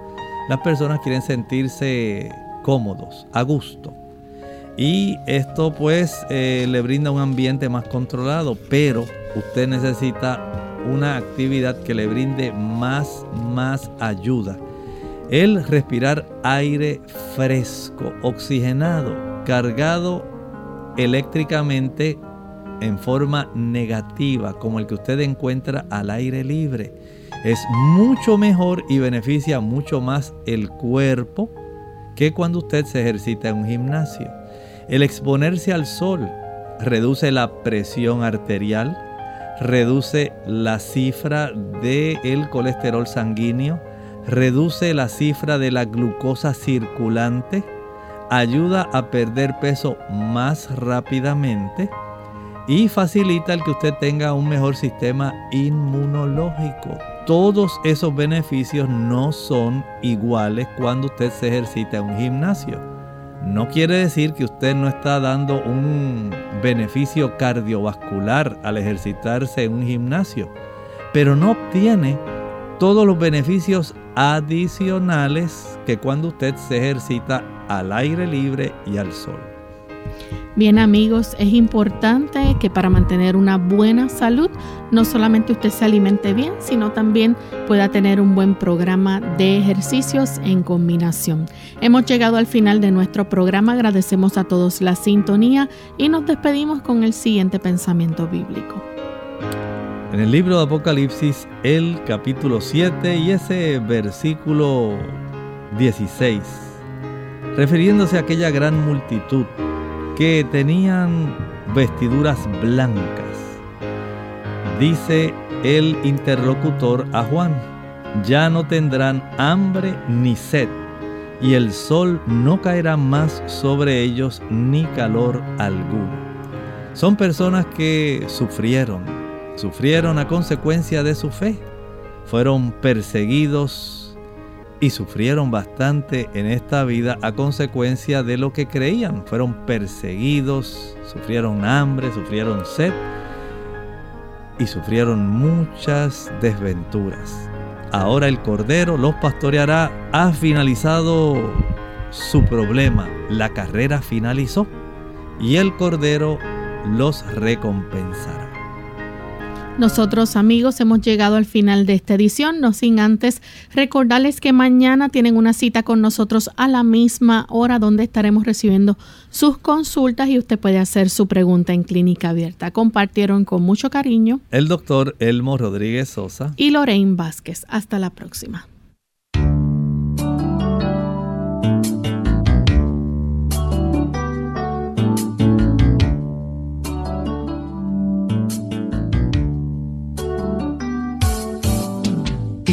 Las personas quieren sentirse cómodos, a gusto. Y esto pues eh, le brinda un ambiente más controlado, pero usted necesita una actividad que le brinde más, más ayuda el respirar aire fresco, oxigenado, cargado eléctricamente en forma negativa, como el que usted encuentra al aire libre, es mucho mejor y beneficia mucho más el cuerpo que cuando usted se ejercita en un gimnasio. El exponerse al sol reduce la presión arterial, reduce la cifra del colesterol sanguíneo, reduce la cifra de la glucosa circulante, ayuda a perder peso más rápidamente y facilita el que usted tenga un mejor sistema inmunológico. Todos esos beneficios no son iguales cuando usted se ejercita en un gimnasio. No quiere decir que usted no está dando un beneficio cardiovascular al ejercitarse en un gimnasio, pero no obtiene todos los beneficios adicionales que cuando usted se ejercita al aire libre y al sol. Bien amigos, es importante que para mantener una buena salud no solamente usted se alimente bien, sino también pueda tener un buen programa de ejercicios en combinación. Hemos llegado al final de nuestro programa, agradecemos a todos la sintonía y nos despedimos con el siguiente pensamiento bíblico en el libro de Apocalipsis, el capítulo 7 y ese versículo 16, refiriéndose a aquella gran multitud que tenían vestiduras blancas. Dice el interlocutor a Juan, ya no tendrán hambre ni sed, y el sol no caerá más sobre ellos ni calor alguno. Son personas que sufrieron, sufrieron a consecuencia de su fe, fueron perseguidos y sufrieron bastante en esta vida a consecuencia de lo que creían. Fueron perseguidos, sufrieron hambre, sufrieron sed y sufrieron muchas desventuras. Ahora el Cordero los pastoreará, ha finalizado su problema, la carrera finalizó y el Cordero los recompensará. Nosotros amigos hemos llegado al final de esta edición, no sin antes recordarles que mañana tienen una cita con nosotros a la misma hora donde estaremos recibiendo sus consultas y usted puede hacer su pregunta en clínica abierta. Compartieron con mucho cariño el doctor Elmo Rodríguez Sosa y Lorraine Vázquez. Hasta la próxima.